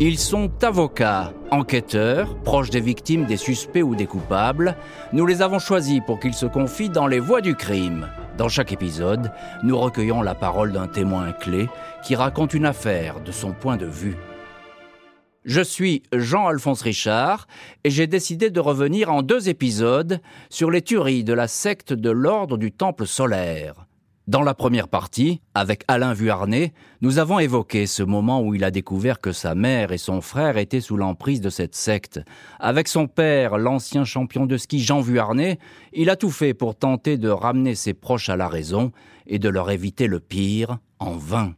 Ils sont avocats, enquêteurs, proches des victimes, des suspects ou des coupables. Nous les avons choisis pour qu'ils se confient dans les voies du crime. Dans chaque épisode, nous recueillons la parole d'un témoin clé qui raconte une affaire de son point de vue. Je suis Jean-Alphonse Richard et j'ai décidé de revenir en deux épisodes sur les tueries de la secte de l'ordre du Temple solaire. Dans la première partie, avec Alain Vuarnet, nous avons évoqué ce moment où il a découvert que sa mère et son frère étaient sous l'emprise de cette secte. Avec son père, l'ancien champion de ski Jean Vuarnet, il a tout fait pour tenter de ramener ses proches à la raison et de leur éviter le pire, en vain.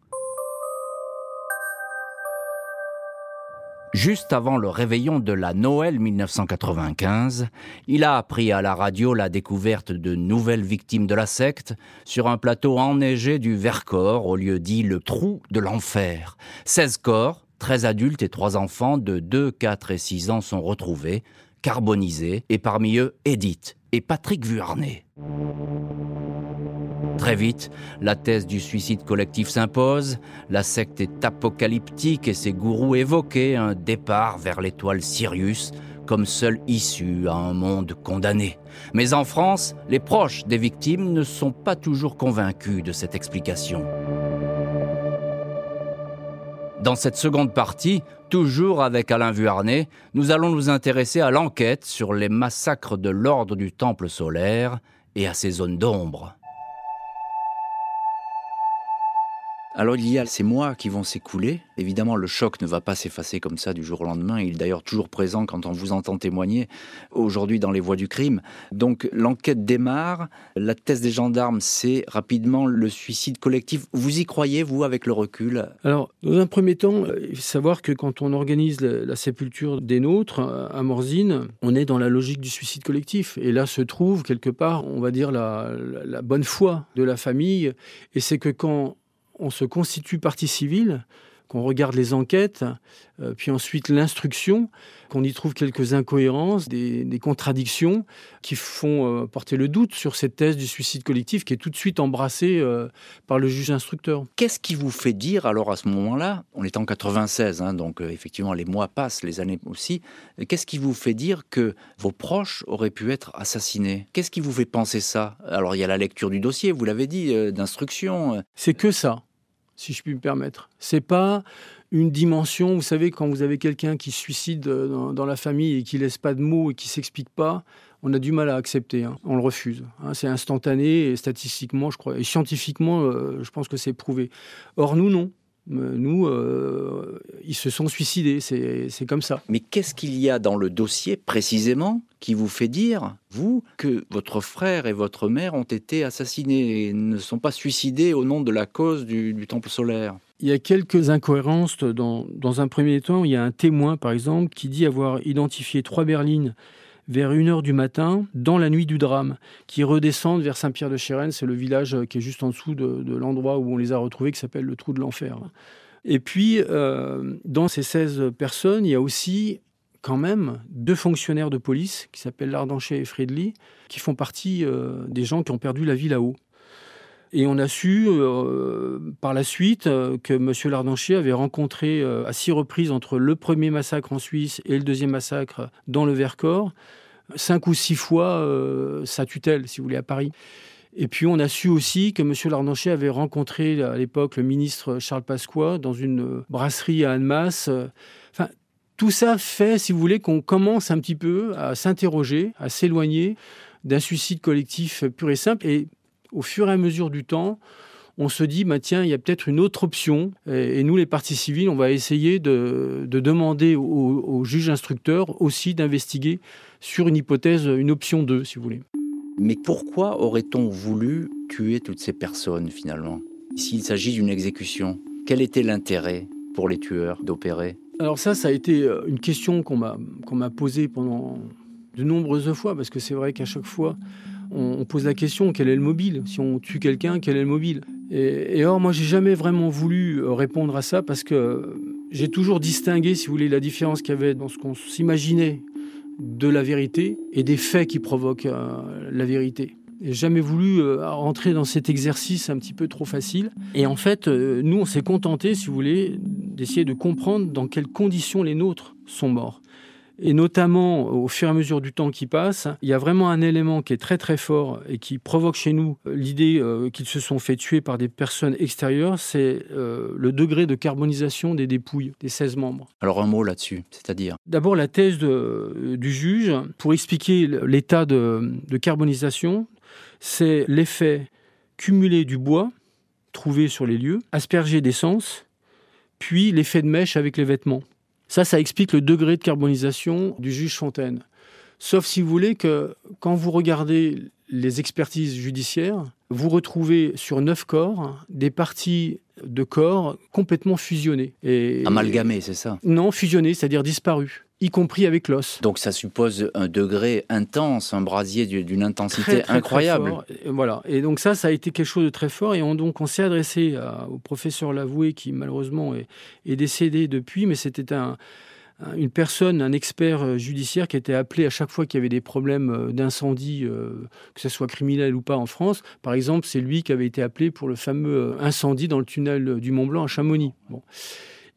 Juste avant le réveillon de la Noël 1995, il a appris à la radio la découverte de nouvelles victimes de la secte sur un plateau enneigé du Vercors, au lieu dit le trou de l'enfer. 16 corps, 13 adultes et 3 enfants de 2, 4 et 6 ans sont retrouvés, carbonisés, et parmi eux Edith Patrick Vuarnet. Très vite, la thèse du suicide collectif s'impose, la secte est apocalyptique et ses gourous évoquaient un départ vers l'étoile Sirius comme seule issue à un monde condamné. Mais en France, les proches des victimes ne sont pas toujours convaincus de cette explication. Dans cette seconde partie, toujours avec Alain Vuarnet, nous allons nous intéresser à l'enquête sur les massacres de l'ordre du Temple solaire et à ses zones d'ombre. Alors il y a ces mois qui vont s'écouler. Évidemment, le choc ne va pas s'effacer comme ça du jour au lendemain. Il est d'ailleurs toujours présent quand on vous entend témoigner aujourd'hui dans les voies du crime. Donc l'enquête démarre. La thèse des gendarmes, c'est rapidement le suicide collectif. Vous y croyez, vous, avec le recul? Alors, dans un premier temps, il faut savoir que quand on organise la, sépulture des nôtres à Morzine, on est dans la logique du suicide collectif. Et là se trouve quelque part, on va dire, la, la bonne foi de la famille. Et c'est que quand on se constitue partie civile, qu'on regarde les enquêtes, euh, puis ensuite l'instruction, qu'on y trouve quelques incohérences, des, contradictions qui font euh, porter le doute sur cette thèse du suicide collectif qui est tout de suite embrassée euh, par le juge instructeur. Qu'est-ce qui vous fait dire alors à ce moment-là, on est en 96, hein, donc effectivement les mois passent, les années aussi, qu'est-ce qui vous fait dire que vos proches auraient pu être assassinés? Qu'est-ce qui vous fait penser ça? Alors il y a la lecture du dossier, vous l'avez dit, d'instruction. C'est que ça si je puis me permettre. C'est pas une dimension, vous savez, quand vous avez quelqu'un qui se suicide euh, dans, la famille et qui laisse pas de mots et qui s'explique pas, on a du mal à accepter, hein. on le refuse. Hein. c'est instantané et statistiquement, je crois, et scientifiquement, euh, je pense que c'est prouvé. Or, nous, non. Euh, nous, ils se sont suicidés, c'est comme ça. Mais qu'est-ce qu'il y a dans le dossier précisément qui vous fait dire, vous, que votre frère et votre mère ont été assassinés et ne sont pas suicidés au nom de la cause du, temple solaire? Il y a quelques incohérences. Dans, dans, un premier temps, il y a un témoin, par exemple, qui dit avoir identifié trois berlines vers 1h du matin, dans la nuit du drame, qui redescendent vers Saint-Pierre-de-Chérennes. C'est le village qui est juste en dessous de, l'endroit où on les a retrouvés, qui s'appelle le Trou de l'Enfer. Et puis, euh, dans ces 16 personnes, il y a aussi quand même deux fonctionnaires de police qui s'appellent Lardanchet et Friedli, qui font partie euh, des gens qui ont perdu la vie là-haut. Et on a su euh, par la suite euh, que M. Lardanchet avait rencontré à six reprises entre le premier massacre en Suisse et le deuxième massacre dans le Vercors, cinq ou six fois sa tutelle, si vous voulez, à Paris. Et puis on a su aussi que M. Lardanchet avait rencontré à l'époque le ministre Charles Pasqua dans une brasserie à Annemasse. Enfin, tout ça fait, si vous voulez, qu'on commence un petit peu à s'interroger, à s'éloigner d'un suicide collectif pur et simple. Et au fur et à mesure du temps, on se dit, bah, tiens, il y a peut-être une autre option. Et, nous, les partis civils, on va essayer de, demander au, au, juge instructeur aussi d'investiguer sur une hypothèse, une option 2, si vous voulez. Mais pourquoi aurait-on voulu tuer toutes ces personnes, finalement? S'il s'agit d'une exécution, quel était l'intérêt pour les tueurs d'opérer? Alors ça, ça a été euh, une question qu'on m'a qu'on m'a posée pendant de nombreuses fois, parce que c'est vrai qu'à chaque fois, on, pose la question quel est le mobile? Si on tue quelqu'un, quel est le mobile? Et, or, moi, j'ai jamais vraiment voulu euh, répondre à ça parce que j'ai toujours distingué, si vous voulez, la différence qu'il y avait dans ce qu'on s'imaginait de la vérité et des faits qui provoquent euh, la vérité. J'ai jamais voulu rentrer dans cet exercice un petit peu trop facile. Et en fait, nous, on s'est contenté, si vous voulez, d'essayer de comprendre dans quelles conditions les nôtres sont morts. Et notamment, au fur et à mesure du temps qui passe, il y a vraiment un élément qui est très très fort et qui provoque chez nous l'idée euh, qu'ils se sont fait tuer par des personnes extérieures, c'est euh, le degré de carbonisation des dépouilles des 16 membres. Alors un mot là-dessus, c'est-à-dire? D'abord la thèse de, du juge, pour expliquer l'état de, de carbonisation, c'est l'effet cumulé du bois trouvé sur les lieux, aspergé d'essence, puis l'effet de mèche avec les vêtements. Ça, ça explique le degré de carbonisation du juge Fontaine. Sauf si vous voulez que quand vous regardez les expertises judiciaires, vous retrouvez sur neuf corps des parties de corps complètement fusionnées. Et, Amalgamées, c'est ça? Non, fusionnées, c'est-à-dire disparues y compris avec l'os. Donc ça suppose un degré intense, un brasier d'une intensité incroyable. voilà. Et donc ça, ça a été quelque chose de très fort. Et on, donc on s'est adressé au professeur Lavoué, qui malheureusement est, décédé depuis, mais c'était un, une personne, un expert euh, judiciaire qui était appelé à chaque fois qu'il y avait des problèmes euh, d'incendie, euh, que ce soit criminel ou pas en France. Par exemple, c'est lui qui avait été appelé pour le fameux incendie dans le tunnel du Mont Blanc à Chamonix. Bon.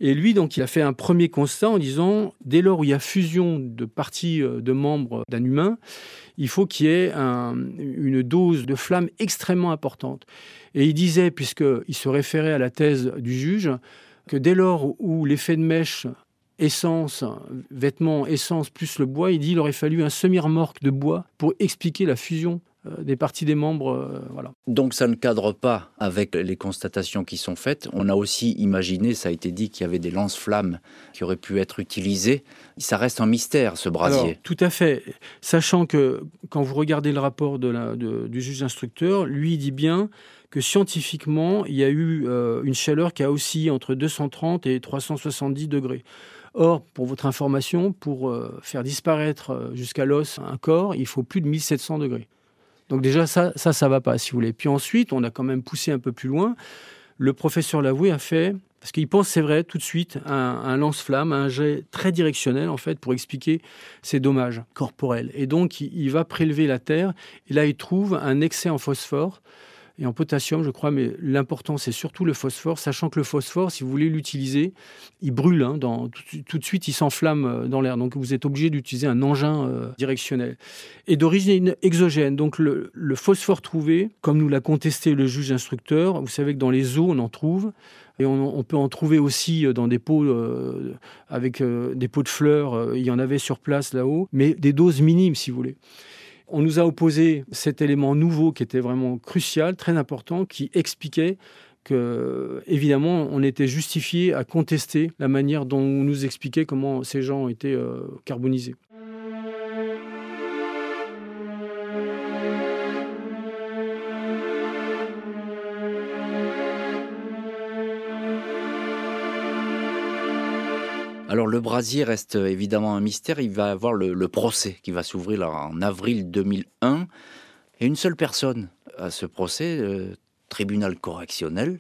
Et lui, donc, il a fait un premier constat en disant, dès lors où il y a fusion de parties de membres d'un humain, il faut qu'il y ait une dose de flamme extrêmement importante. Et il disait, puisqu'il se référait à la thèse du juge, que dès lors où l'effet de mèche essence, vêtements, essence plus le bois, il dit qu'il aurait fallu un semi-remorque de bois pour expliquer la fusion euh, des parties des membres. Euh, voilà. Donc ça ne cadre pas avec les constatations qui sont faites. On a aussi imaginé, ça a été dit, qu'il y avait des lance-flammes qui auraient pu être utilisées. Ça reste un mystère, ce brasier. tout à fait. Sachant que quand vous regardez le rapport de la, du juge instructeur, lui il dit bien que scientifiquement, il y a eu euh, une chaleur qui a oscillé entre 230 et 370 degrés. Or, pour votre information, pour euh, faire disparaître euh, jusqu'à l'os un corps, il faut plus de 1700 degrés. Donc déjà, ça, ça, ça va pas, si vous voulez. Puis ensuite, on a quand même poussé un peu plus loin. Le professeur Lavoué a fait, parce qu'il pense, c'est vrai, tout de suite, un, lance-flamme, un jet très directionnel, en fait, pour expliquer ces dommages corporels. Et donc, il va prélever la terre, et là, il trouve un excès en phosphore et en potassium, je crois, mais l'important, c'est surtout le phosphore, sachant que le phosphore, si vous voulez l'utiliser, il brûle, hein, tout, de suite, il s'enflamme euh, dans l'air. Donc, vous êtes obligé d'utiliser un engin euh, directionnel. Et d'origine exogène, donc le, phosphore trouvé, comme nous l'a contesté le juge instructeur, vous savez que dans les eaux, on en trouve. Et on, peut en trouver aussi euh, dans des pots avec des pots de fleurs. il y en avait sur place là-haut, mais des doses minimes, si vous voulez. On nous a opposé cet élément nouveau qui était vraiment crucial, très important, qui expliquait que, évidemment, on était justifié à contester la manière dont on nous expliquait comment ces gens étaient euh, carbonisés. Alors le brasier reste évidemment un mystère. Il va avoir le, procès qui va s'ouvrir en avril 2001. Et une seule personne à ce procès, le tribunal correctionnel.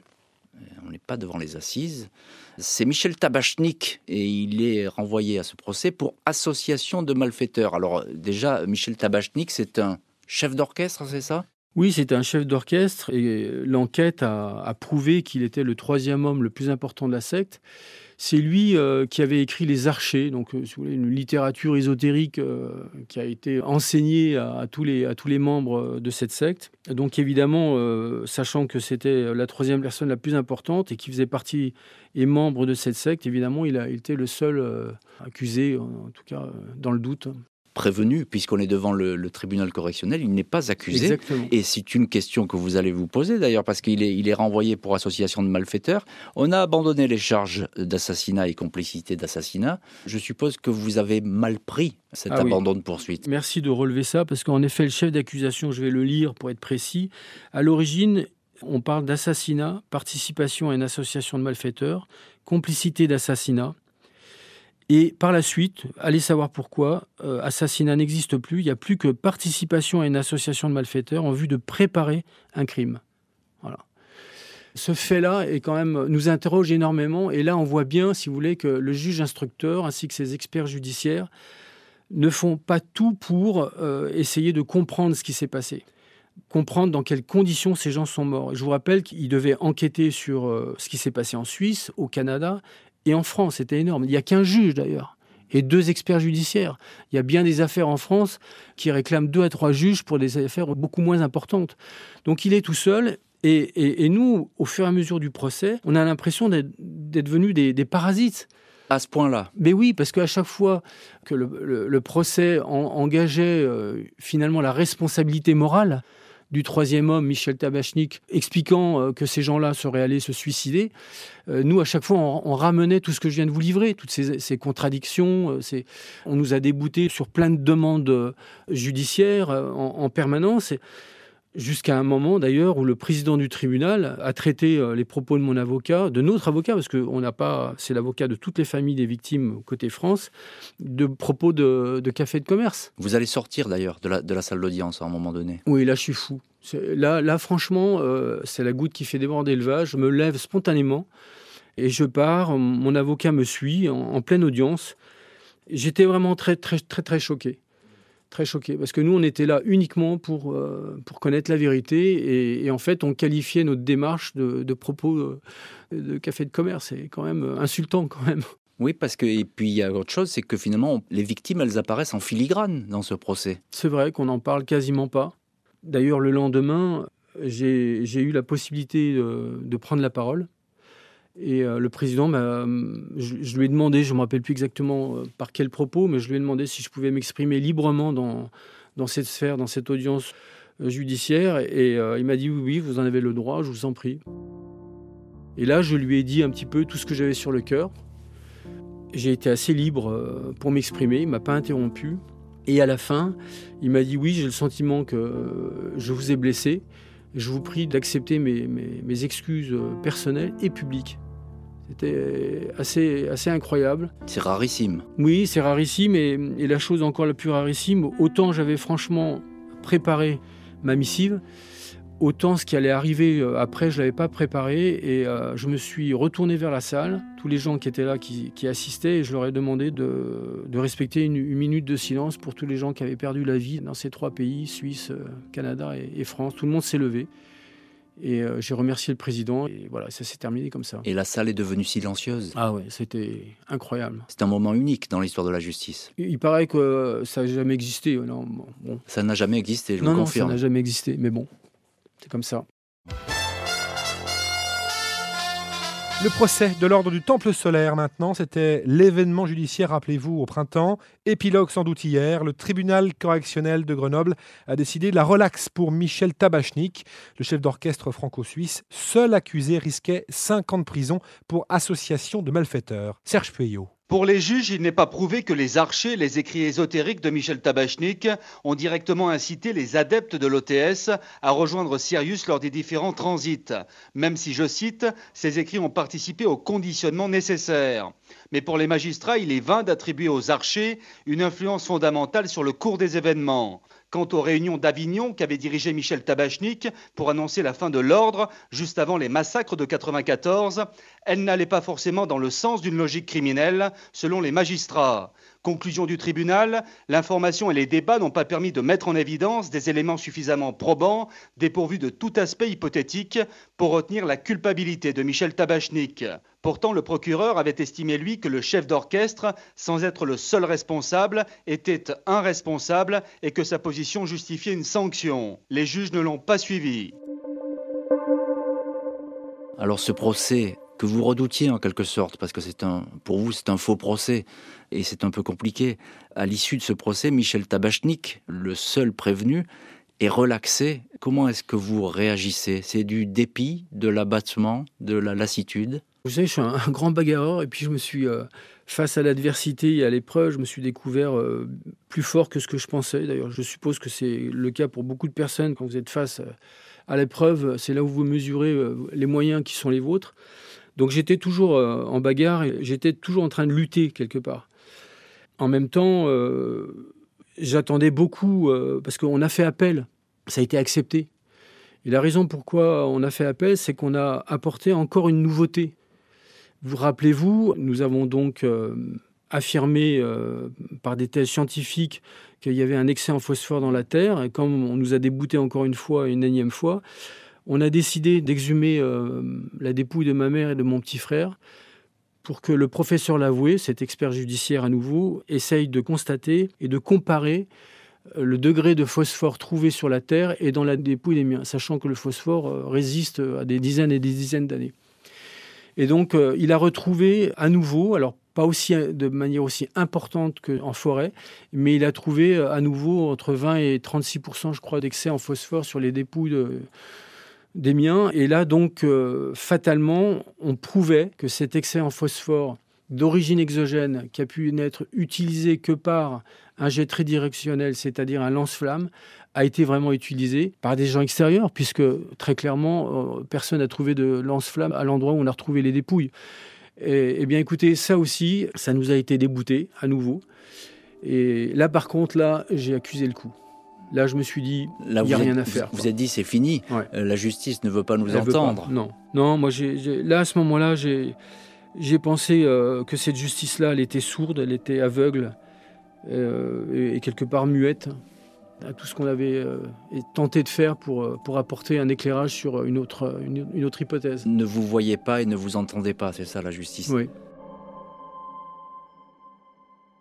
Euh, on n'est pas devant les assises. C'est Michel Tabachnik et il est renvoyé à ce procès pour association de malfaiteurs. Alors déjà, Michel Tabachnik, c'est un chef d'orchestre, c'est ça? Oui, c'est un chef d'orchestre et l'enquête a, prouvé qu'il était le troisième homme le plus important de la secte. C'est lui euh, qui avait écrit Les Archers, donc euh, une littérature ésotérique euh, qui a été enseignée à, tous les, à tous les membres de cette secte. Donc évidemment, sachant que c'était la troisième personne la plus importante et qui faisait partie et membre de cette secte, évidemment, il a été le seul accusé, en tout cas dans le doute prévenu, puisqu'on est devant le, tribunal correctionnel, il n'est pas accusé. Et c'est une question que vous allez vous poser d'ailleurs, parce qu'il est, il est renvoyé pour association de malfaiteurs. On a abandonné les charges d'assassinat et complicité d'assassinat. Je suppose que vous avez mal pris cet ah abandon de poursuite. Merci de relever ça, parce qu'en effet, le chef d'accusation, je vais le lire pour être précis, à l'origine, on parle d'assassinat, participation à une association de malfaiteurs, complicité d'assassinat, et par la suite, allez savoir pourquoi, euh, assassinat n'existe plus, il n'y a plus que participation à une association de malfaiteurs en vue de préparer un crime. Voilà. Ce fait-là est quand même nous interroge énormément et là on voit bien, si vous voulez, que le juge instructeur ainsi que ses experts judiciaires ne font pas tout pour euh, essayer de comprendre ce qui s'est passé comprendre dans quelles conditions ces gens sont morts. Je vous rappelle qu'ils devaient enquêter sur euh, ce qui s'est passé en Suisse, au Canada Et en France, c'était énorme. Il n'y a qu'un juge d'ailleurs et deux experts judiciaires. Il y a bien des affaires en France qui réclament deux à trois juges pour des affaires beaucoup moins importantes. Donc il est tout seul. Et, nous, au fur et à mesure du procès, on a l'impression d'être devenus des, parasites. À ce point-là Mais oui, parce qu'à chaque fois que le, procès engageait euh, finalement la responsabilité morale, du troisième homme, Michel Tabachnik, expliquant euh, que ces gens-là seraient allés se suicider, euh, nous, à chaque fois, on, ramenait tout ce que je viens de vous livrer, toutes ces, contradictions. Euh, on nous a déboutés sur plein de demandes judiciaires en, en permanence. Jusqu'à un moment d'ailleurs où le président du tribunal a traité euh, les propos de mon avocat, de notre avocat, parce que on n'a pas, c'est l'avocat de toutes les familles des victimes côté France, de propos de, café de commerce. Vous allez sortir d'ailleurs de la, de la salle d'audience à un moment donné. Oui, là je suis fou. Là, là franchement, euh, c'est la goutte qui fait déborder le vase. Je me lève spontanément et je pars. Mon avocat me suit en, en pleine audience. J'étais vraiment très très très très choqué très choqué. Parce que nous on était là uniquement pour euh, pour connaître la vérité et, en fait on qualifiait notre démarche de, propos euh, de, café de commerce. C'est quand même insultant quand même. Oui parce que et puis il y a autre chose c'est que finalement les victimes elles apparaissent en filigrane dans ce procès. C'est vrai qu'on n'en parle quasiment pas. D'ailleurs le lendemain j'ai eu la possibilité de prendre la parole et euh, le président, je, lui ai demandé, je ne me rappelle plus exactement euh, par quel propos, mais je lui ai demandé si je pouvais m'exprimer librement dans, cette sphère, dans cette audience euh, judiciaire. Et il m'a dit oui, oui, vous en avez le droit, je vous en prie. Et là, je lui ai dit un petit peu tout ce que j'avais sur le cœur. J'ai été assez libre pour m'exprimer, il ne m'a pas interrompu. Et à la fin, il m'a dit oui, j'ai le sentiment que je vous ai blessé. Je vous prie d'accepter mes, excuses personnelles et publiques. C'était assez, assez incroyable. C'est rarissime. Oui, c'est rarissime. Et, la chose encore la plus rarissime, autant j'avais franchement préparé ma missive, autant ce qui allait arriver euh, après, je ne l'avais pas préparé. Et euh, je me suis retourné vers la salle, tous les gens qui étaient là, qui, assistaient, et je leur ai demandé de, de respecter une, minute de silence pour tous les gens qui avaient perdu la vie dans ces trois pays, Suisse, euh, Canada et France. Tout le monde s'est levé. Et euh, j'ai remercié le président et voilà, ça s'est terminé comme ça. Et la salle est devenue silencieuse. Ah ouais, c'était incroyable. C'est un moment unique dans l'histoire de la justice. Il, paraît que ça n'a jamais existé. Non, bon. Ça n'a jamais existé, je non, vous confirme. Non, ça n'a jamais existé, mais bon, c'est comme ça. Le procès de l'ordre du Temple solaire maintenant, c'était l'événement judiciaire, rappelez-vous, au printemps. Épilogue sans doute hier, le tribunal correctionnel de Grenoble a décidé de la relaxe pour Michel Tabachnik, le chef d'orchestre franco-suisse. Seul accusé risquait 5 ans de prison pour association de malfaiteurs. Serge Pueyo. Pour les juges, il n'est pas prouvé que les archers, les écrits ésotériques de Michel Tabachnik ont directement incité les adeptes de l'OTS à rejoindre Sirius lors des différents transits, même si, je cite, ces écrits ont participé au conditionnement nécessaire. Mais pour les magistrats, il est vain d'attribuer aux archers une influence fondamentale sur le cours des événements. Quant aux réunions d'Avignon qu'avait dirigé Michel Tabachnik pour annoncer la fin de l'ordre juste avant les massacres de 94, elles n'allaient pas forcément dans le sens d'une logique criminelle, selon les magistrats. Conclusion du tribunal, l'information et les débats n'ont pas permis de mettre en évidence des éléments suffisamment probants, dépourvus de tout aspect hypothétique, pour retenir la culpabilité de Michel Tabachnik. Pourtant, le procureur avait estimé, lui, que le chef d'orchestre, sans être le seul responsable, était un responsable et que sa position justifiait une sanction. Les juges ne l'ont pas suivi. Alors ce procès que vous redoutiez en quelque sorte, parce que c'est un, pour vous c'est un faux procès et c'est un peu compliqué. À l'issue de ce procès, Michel Tabachnik, le seul prévenu, est relaxé. Comment est-ce que vous réagissez? C'est du dépit, de l'abattement, de la lassitude? Vous savez, je suis un, grand bagarreur et puis je me suis, euh, face à l'adversité et à l'épreuve, je me suis découvert euh, plus fort que ce que je pensais. D'ailleurs, je suppose que c'est le cas pour beaucoup de personnes quand vous êtes face à l'épreuve. C'est là où vous mesurez euh, les moyens qui sont les vôtres. Donc j'étais toujours euh, en bagarre j'étais toujours en train de lutter quelque part. En même temps, euh, j'attendais beaucoup euh, parce qu'on a fait appel, ça a été accepté. Et la raison pourquoi on a fait appel, c'est qu'on a apporté encore une nouveauté. Vous rappelez-vous, nous avons donc affirmé par des thèses scientifiques qu'il y avait un excès en phosphore dans la Terre, et comme on nous a débouté encore une fois, une énième fois, on a décidé d'exhumer euh, la dépouille de ma mère et de mon petit frère pour que le professeur Lavoué, cet expert judiciaire à nouveau, essaye de constater et de comparer euh, le degré de phosphore trouvé sur la Terre et dans la dépouille des miens, sachant que le phosphore euh, résiste à des dizaines et des dizaines d'années. Et donc, il a retrouvé à nouveau, alors pas aussi de manière aussi importante qu'en forêt, mais il a trouvé à nouveau entre 20 et 36% je crois, d'excès en phosphore sur les dépouilles des miens. Et là, donc, fatalement, on prouvait que cet excès en phosphore d'origine exogène, qui a pu n'être utilisé que par un jet tridirectionnel, c'est-à-dire un lance-flamme, a été vraiment utilisé par des gens extérieurs, puisque très clairement, euh, personne n'a trouvé de lance-flamme à l'endroit où on a retrouvé les dépouilles. Et, eh bien écoutez, ça aussi, ça nous a été débouté à nouveau. Et là, par contre, là, j'ai accusé le coup. Là, je me suis dit, il n'y a rien à faire. Vous vous êtes dit, c'est fini. Euh, la justice ne veut pas nous entendre. Non, non. Moi, là, à ce moment-là, j'ai, pensé euh, que cette justice-là, elle était sourde, elle était aveugle. Euh, et, quelque part muette à tout ce qu'on avait euh, tenté de faire pour, pour apporter un éclairage sur une autre, une, autre hypothèse. Ne vous voyez pas et ne vous entendez pas, c'est ça la justice Oui.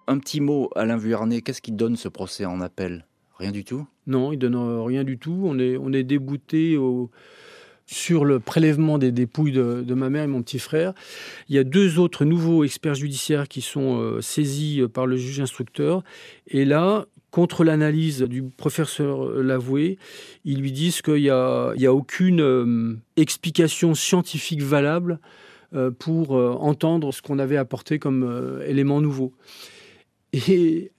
Un petit mot, Alain Vuarnet, qu'est-ce qui donne ce procès en appel? Rien du tout? Non, il donne rien du tout. On est, débouté sur le prélèvement des dépouilles de, ma mère et mon petit frère. Il y a deux autres nouveaux experts judiciaires qui sont euh, saisis euh, par le juge instructeur. Et là, contre l'analyse du professeur Lavoué, ils lui disent qu'il n'y a, aucune euh, explication scientifique valable pour entendre ce qu'on avait apporté comme élément nouveau. Et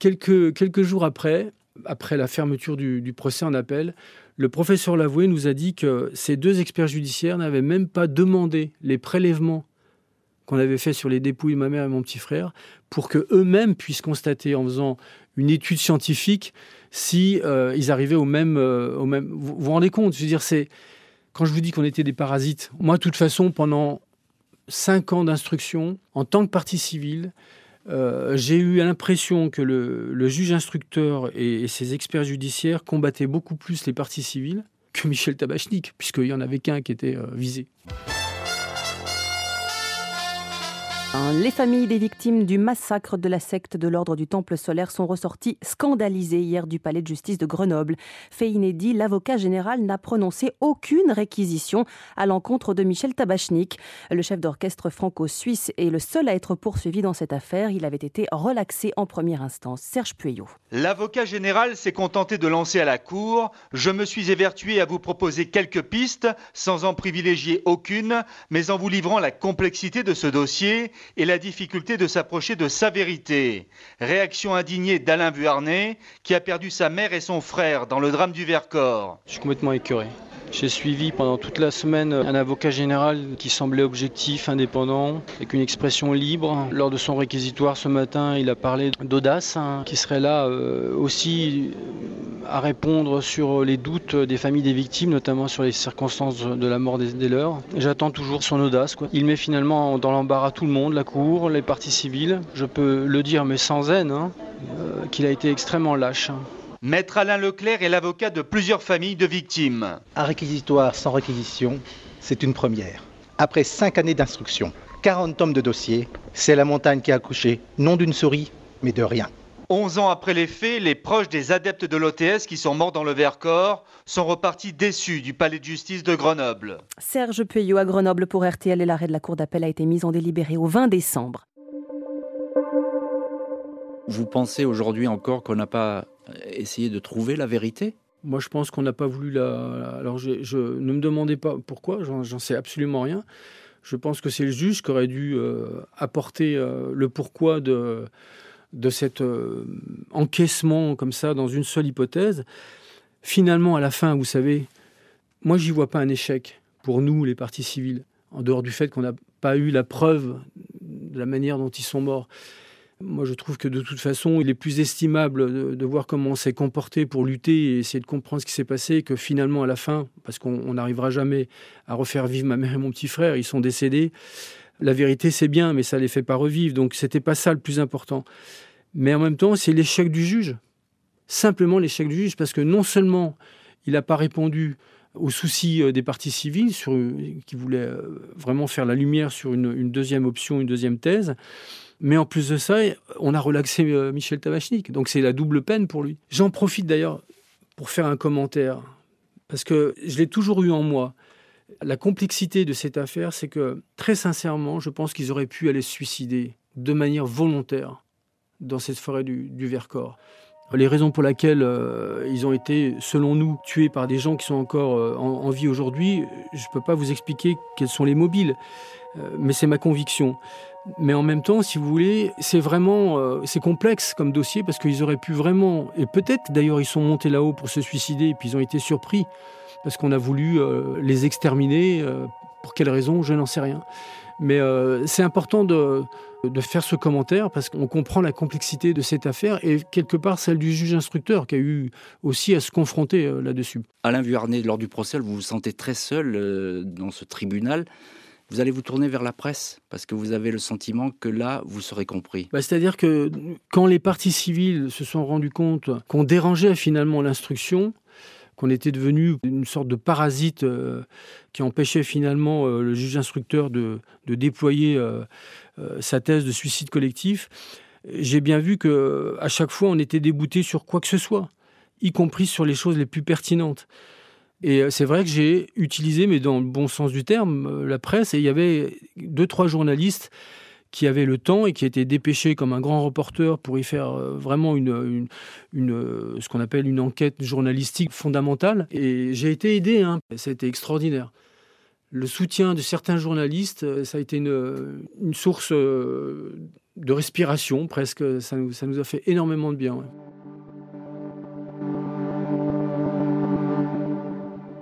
quelques jours après, après la fermeture du procès en appel, le professeur Lavoué nous a dit que ces deux experts judiciaires n'avaient même pas demandé les prélèvements qu'on avait faits sur les dépouilles de ma mère et mon petit frère pour que eux-mêmes puissent constater en faisant une étude scientifique si euh, ils arrivaient au même, euh, au même. Vous vous rendez compte? Je veux dire, c'est quand je vous dis qu'on était des parasites. Moi, de toute façon, pendant cinq ans d'instruction en tant que partie civile, euh, j'ai eu l'impression que le, juge instructeur et, ses experts judiciaires combattaient beaucoup plus les parties civiles que Michel Tabachnik, puisqu'il n'y en avait qu'un qui était euh, visé. Les familles des victimes du massacre de la secte de l'ordre du Temple solaire sont ressorties scandalisées hier du palais de justice de Grenoble. Fait inédit, l'avocat général n'a prononcé aucune réquisition à l'encontre de Michel Tabachnik. Le chef d'orchestre franco-suisse est le seul à être poursuivi dans cette affaire. Il avait été relaxé en première instance. Serge Pueyo. L'avocat général s'est contenté de lancer à la cour Je me suis évertué à vous proposer quelques pistes, sans en privilégier aucune, mais en vous livrant la complexité de ce dossier et la difficulté de s'approcher de sa vérité. Réaction indignée d'Alain Vuarnet, qui a perdu sa mère et son frère dans le drame du Vercors. Je suis complètement écœuré. J'ai suivi pendant toute la semaine un avocat général qui semblait objectif, indépendant, avec une expression libre. Lors de son réquisitoire ce matin, il a parlé d'audace, hein, qui serait là euh, aussi euh, à répondre sur les doutes des familles des victimes, notamment sur les circonstances de la mort des, leurs. J'attends toujours son audace. Il met finalement dans l'embarras tout le monde, la cour, les parties civiles. Je peux le dire, mais sans haine, hein, euh, qu'il a été extrêmement lâche. Maître Alain Leclerc est l'avocat de plusieurs familles de victimes. Un réquisitoire sans réquisition, c'est une première. Après cinq années d'instruction, 40 tomes de dossiers, c'est la montagne qui a accouché, non d'une souris, mais de rien. 11 ans après les faits, les proches des adeptes de l'OTS qui sont morts dans le Vercors sont repartis déçus du palais de justice de Grenoble. Serge Puyot à Grenoble pour RTL et l'arrêt de la cour d'appel a été mis en délibéré au 20 décembre. Vous pensez aujourd'hui encore qu'on n'a pas essayé de trouver la vérité Moi, je pense qu'on n'a pas voulu la. Alors, je, ne me demandez pas pourquoi, j'en sais absolument rien. Je pense que c'est le juge qui aurait dû euh, apporter euh, le pourquoi de, de cet euh, encaissement comme ça dans une seule hypothèse. Finalement, à la fin, vous savez, moi, j'y vois pas un échec pour nous, les partis civils, en dehors du fait qu'on n'a pas eu la preuve de la manière dont ils sont morts. Moi, je trouve que de toute façon, il est plus estimable de, voir comment on s'est comporté pour lutter et essayer de comprendre ce qui s'est passé que finalement, à la fin, parce qu'on n'arrivera jamais à refaire vivre ma mère et mon petit frère, ils sont décédés. La vérité, c'est bien, mais ça ne les fait pas revivre. Donc, c'était pas ça le plus important. Mais en même temps, c'est l'échec du juge. Simplement l'échec du juge, parce que non seulement il n'a pas répondu aux soucis euh, des partis civils, sur, qui voulait vraiment faire la lumière sur une, deuxième option, une deuxième thèse. Mais en plus de ça, on a relaxé Michel Tabachnik. Donc c'est la double peine pour lui. J'en profite d'ailleurs pour faire un commentaire, parce que je l'ai toujours eu en moi. La complexité de cette affaire, c'est que très sincèrement, je pense qu'ils auraient pu aller se suicider de manière volontaire dans cette forêt du, Vercors. Les raisons pour lesquelles euh, ils ont été, selon nous, tués par des gens qui sont encore euh, en, vie aujourd'hui, je ne peux pas vous expliquer quels sont les mobiles, euh, mais c'est ma conviction. Mais en même temps, si vous voulez, c'est vraiment c'est complexe comme dossier parce qu'ils auraient pu vraiment, et peut-être d'ailleurs ils sont montés là-haut pour se suicider et puis ils ont été surpris parce qu'on a voulu les exterminer. Pour quelle raison, je n'en sais rien. Mais euh, c'est important de, faire ce commentaire parce qu'on comprend la complexité de cette affaire et quelque part celle du juge instructeur qui a eu aussi à se confronter là-dessus. Alain Vuarnet, lors du procès, vous vous sentez très seul dans ce tribunal. Vous allez vous tourner vers la presse parce que vous avez le sentiment que là, vous serez compris. Bah, c'est-à-dire que quand les partis civils se sont rendus compte qu'on dérangeait finalement l'instruction, qu'on était devenu une sorte de parasite euh, qui empêchait finalement euh, le juge instructeur de, déployer euh, sa thèse de suicide collectif, j'ai bien vu que à chaque fois on était débouté sur quoi que ce soit, y compris sur les choses les plus pertinentes. Et c'est vrai que j'ai utilisé, mais dans le bon sens du terme, la presse, et il y avait deux, trois journalistes qui avait le temps et qui était dépêché comme un grand reporter pour y faire euh, vraiment une, euh, ce qu'on appelle une enquête journalistique fondamentale. Et j'ai été aidé, hein. ça a été extraordinaire. Le soutien de certains journalistes, euh, ça a été une, source de respiration presque. Ça nous, a fait énormément de bien.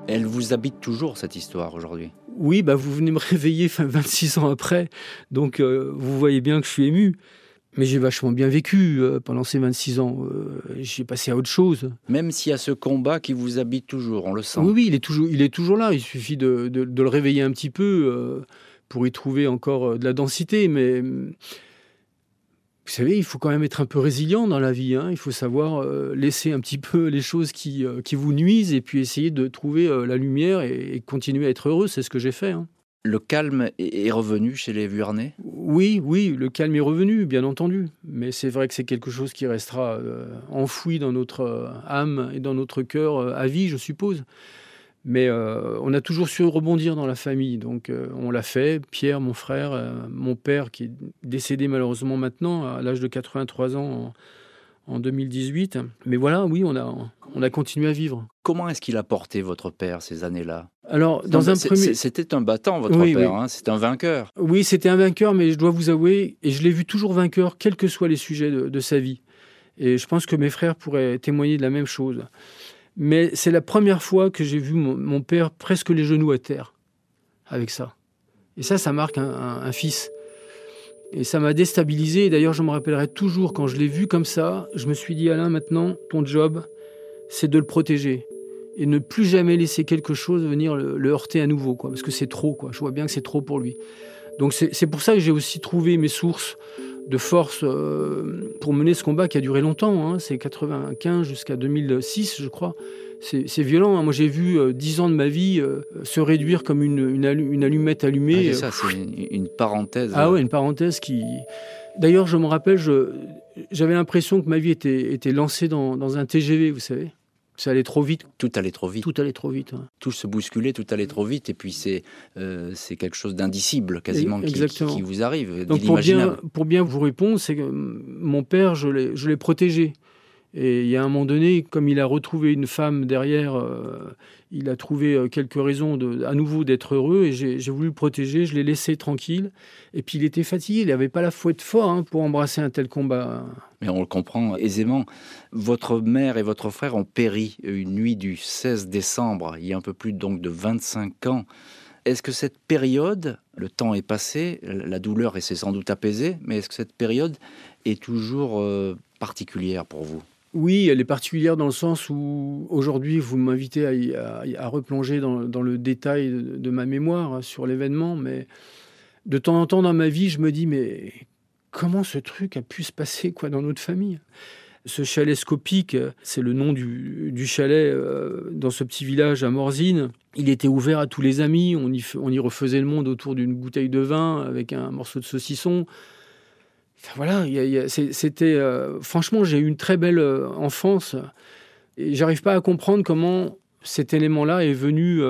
Elle vous habite toujours, cette histoire, aujourd'hui? Oui, bah vous venez me réveiller 26 ans après, donc euh, vous voyez bien que je suis ému. Mais j'ai vachement bien vécu euh, pendant ces 26 ans. Euh, j'ai passé à autre chose. Même s'il y a ce combat qui vous habite toujours, on le sent. Oui, oui, il est toujours, il est toujours là. Il suffit de, de le réveiller un petit peu pour y trouver encore de la densité. Mais vous savez, il faut quand même être un peu résilient dans la vie. Hein. Il faut savoir euh, laisser un petit peu les choses qui, euh, qui, vous nuisent et puis essayer de trouver euh, la lumière et, continuer à être heureux. C'est ce que j'ai fait. Hein. Le calme est revenu chez les Vuarnais? Oui, oui, le calme est revenu, bien entendu. Mais c'est vrai que c'est quelque chose qui restera enfoui dans notre âme et dans notre cœur à vie, je suppose. Mais euh, on a toujours su rebondir dans la famille. Donc euh, on l'a fait. Pierre, mon frère, euh, mon père, qui est décédé malheureusement maintenant à l'âge de 83 ans en, 2018. Mais voilà, oui, on a, on a continué à vivre. Comment est-ce qu'il a porté votre père ces années-là? Alors, dans un premier... C'était un battant, votre père. Hein, c'était un vainqueur. Oui, c'était un vainqueur, mais je dois vous avouer, et je l'ai vu toujours vainqueur, quels que soient les sujets de sa vie. Et je pense que mes frères pourraient témoigner de la même chose. Mais c'est la première fois que j'ai vu mon, père presque les genoux à terre avec ça. Et ça, ça marque un, fils. Et ça m'a déstabilisé. D'ailleurs, je me rappellerai toujours quand je l'ai vu comme ça, je me suis dit, Alain, maintenant, ton job, c'est de le protéger. Et ne plus jamais laisser quelque chose venir le, heurter à nouveau, quoi, parce que c'est trop. Quoi. Je vois bien que c'est trop pour lui. Donc c'est pour ça que j'ai aussi trouvé mes sources de force euh, pour mener ce combat qui a duré longtemps. Hein. C'est 95 jusqu'à 2006, je crois. C'est violent. Hein. Moi, j'ai vu euh, dix ans de ma vie euh, se réduire comme une, une, allumette allumée. Ah, c'est ça, c'est une, parenthèse. Ah ouais, une parenthèse qui. D'ailleurs, je me rappelle, j'avais l'impression que ma vie était, était lancée dans, dans un TGV, vous savez. Ça allait trop vite. Tout allait trop vite. Tout allait trop vite. Tout se bousculait, tout allait trop vite. Et puis c'est euh, c'est quelque chose d'indicible quasiment qui, qui, vous arrive. Donc pour bien, pour bien vous répondre, c'est que mon père, je l'ai protégé. Et il y a un moment donné, comme il a retrouvé une femme derrière, euh, il a trouvé euh, quelques raisons à nouveau d'être heureux et j'ai voulu le protéger, je l'ai laissé tranquille. Et puis il était fatigué, il n'avait pas la fouette fort hein, pour embrasser un tel combat. Mais on le comprend aisément. Votre mère et votre frère ont péri une nuit du 16 décembre, il y a un peu plus donc de 25 ans. Est-ce que cette période, le temps est passé, la douleur s'est sans doute apaisée, mais est-ce que cette période est toujours euh, particulière pour vous? Oui, elle est particulière dans le sens où aujourd'hui vous m'invitez à, replonger dans, le détail de, ma mémoire sur l'événement, mais de temps en temps dans ma vie, je me dis mais comment ce truc a pu se passer quoi dans notre famille? Ce chalet scopique, c'est le nom du, chalet euh, dans ce petit village à Morzine. Il était ouvert à tous les amis. On y, on y refaisait le monde autour d'une bouteille de vin avec un morceau de saucisson. Voilà, c'était. Euh, franchement, j'ai eu une très belle euh, enfance. Et j'arrive pas à comprendre comment cet élément-là est venu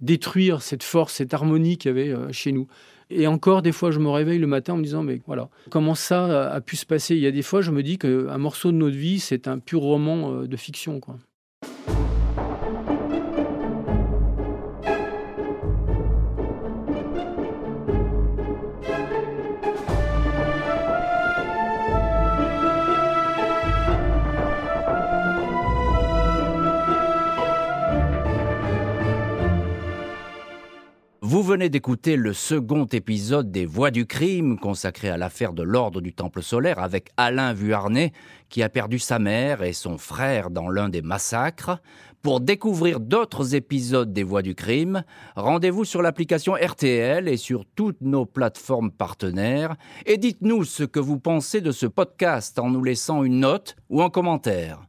détruire cette force, cette harmonie qu'il y avait chez nous. Et encore, des fois, je me réveille le matin en me disant, mais voilà, comment ça a pu se passer? Il y a des fois, je me dis qu'un morceau de notre vie, c'est un pur roman euh, de fiction. Quoi. Venez d'écouter le second épisode des Voix du crime consacré à l'affaire de l'ordre du Temple solaire avec Alain Vuarnet qui a perdu sa mère et son frère dans l'un des massacres. Pour découvrir d'autres épisodes des Voix du crime, rendez-vous sur l'application RTL et sur toutes nos plateformes partenaires et dites-nous ce que vous pensez de ce podcast en nous laissant une note ou un commentaire.